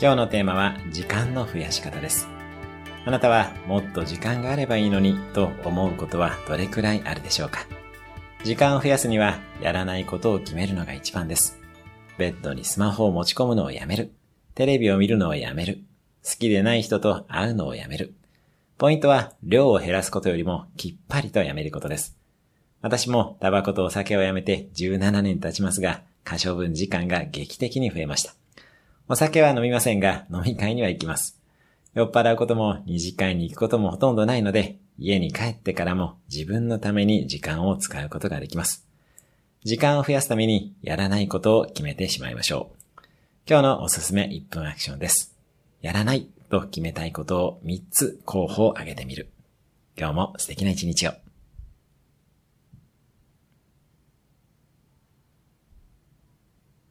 今日のテーマは時間の増やし方です。あなたはもっと時間があればいいのにと思うことはどれくらいあるでしょうか？時間を増やすにはやらないことを決めるのが一番です。ベッドにスマホを持ち込むのをやめる。テレビを見るのをやめる。好きでない人と会うのをやめる。ポイントは量を減らすことよりもきっぱりとやめることです。私もタバコとお酒をやめて17年経ちますが、可処分時間が劇的に増えました。お酒は飲みませんが、飲み会には行きます。酔っ払うことも二次会に行くこともほとんどないので、家に帰ってからも自分のために時間を使うことができます。時間を増やすためにやらないことを決めてしまいましょう。今日のおすすめ1分アクションです。やらないと決めたいことを3つ候補を挙げてみる。今日も素敵な一日を。